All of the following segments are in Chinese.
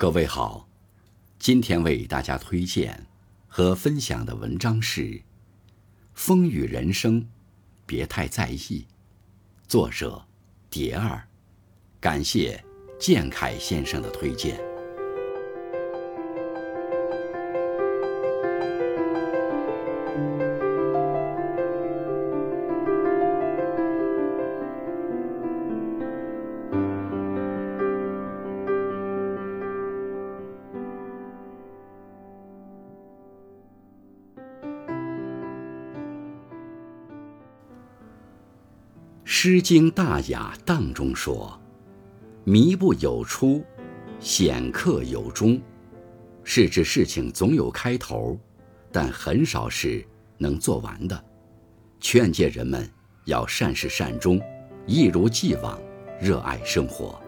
各位好，今天为大家推荐和分享的文章是《风雨人生，别太在意》，作者蝶儿，感谢建凯先生的推荐。《诗经·大雅·荡》中说：“靡不有初，显克有终。”是指事情总有开头，但很少是能做完的。劝诫人们要善始善终，一如既往，热爱生活。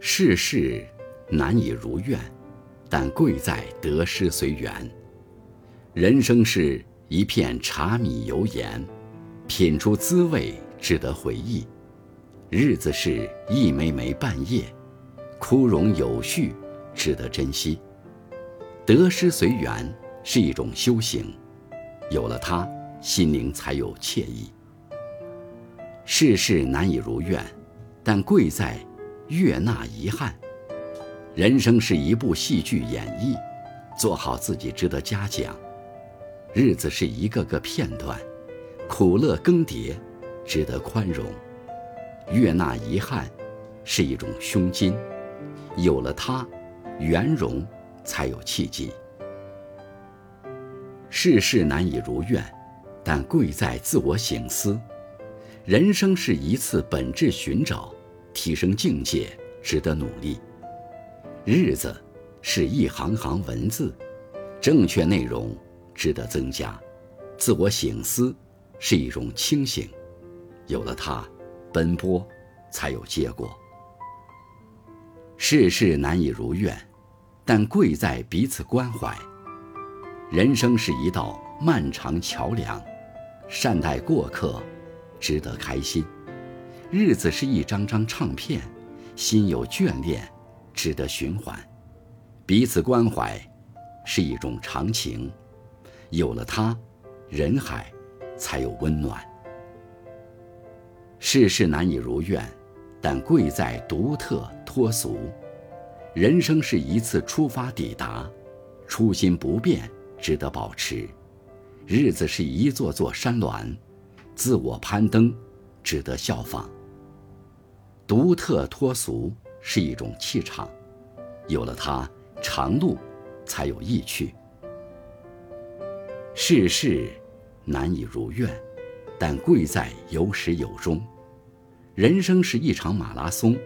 世事难以如愿，但贵在得失随缘。人生是一片柴米油盐。品出滋味，值得回忆；日子是一枚枚半叶，枯荣有序，值得珍惜。得失随缘是一种修行，有了它，心灵才有惬意。世事难以如愿，但贵在悦纳遗憾。人生是一部戏剧演绎，做好自己值得嘉奖。日子是一个个片段。苦乐更迭，值得宽容；悦纳遗憾，是一种胸襟。有了它，圆融才有契机。世事难以如愿，但贵在自我省思。人生是一次本质寻找，提升境界，值得努力。日子是一行行文字，正确内容值得增加。自我省思。是一种清醒，有了它，奔波才有结果。世事难以如愿，但贵在彼此关怀。人生是一道漫长桥梁，善待过客，值得开心。日子是一张张唱片，心有眷恋，值得循环。彼此关怀是一种长情，有了它，人海。才有温暖。世事难以如愿，但贵在独特脱俗。人生是一次出发抵达，初心不变，值得保持。日子是一座座山峦，自我攀登，值得效仿。独特脱俗是一种气场，有了它，长路才有意趣。世事。难以如愿，但贵在有始有终。人生是一场马拉松，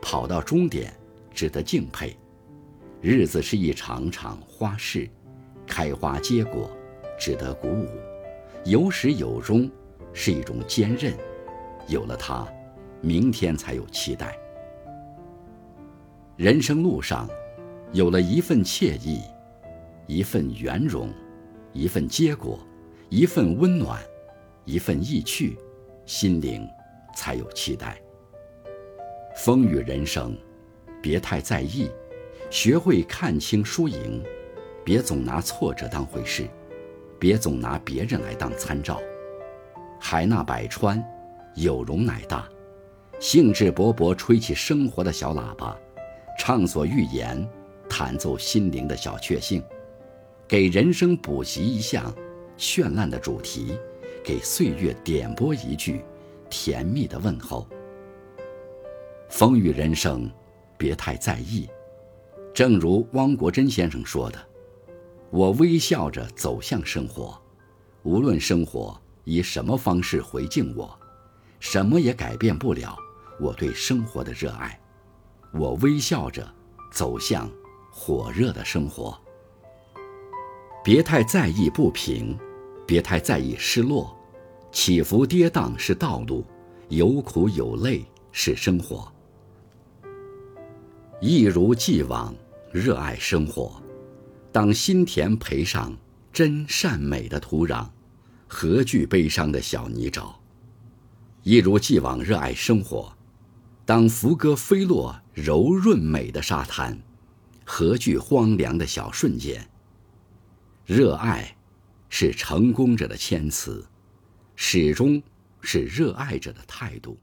跑到终点值得敬佩。日子是一场场花事，开花结果值得鼓舞。有始有终是一种坚韧，有了它，明天才有期待。人生路上，有了一份惬意，一份圆融，一份结果。一份温暖，一份意趣，心灵才有期待。风雨人生，别太在意，学会看清输赢，别总拿挫折当回事，别总拿别人来当参照。海纳百川，有容乃大。兴致勃勃吹起生活的小喇叭，畅所欲言，弹奏心灵的小确幸，给人生补习一项。绚烂的主题，给岁月点拨一句甜蜜的问候。风雨人生，别太在意。正如汪国真先生说的：“我微笑着走向生活，无论生活以什么方式回敬我，什么也改变不了我对生活的热爱。我微笑着走向火热的生活。别太在意不平。”别太在意失落，起伏跌宕是道路，有苦有泪是生活。一如既往热爱生活，当心田培上真善美的土壤，何惧悲伤的小泥沼？一如既往热爱生活，当浮歌飞落柔润美的沙滩，何惧荒凉的小瞬间？热爱，是成功者的谦辞，始终是热爱者的态度。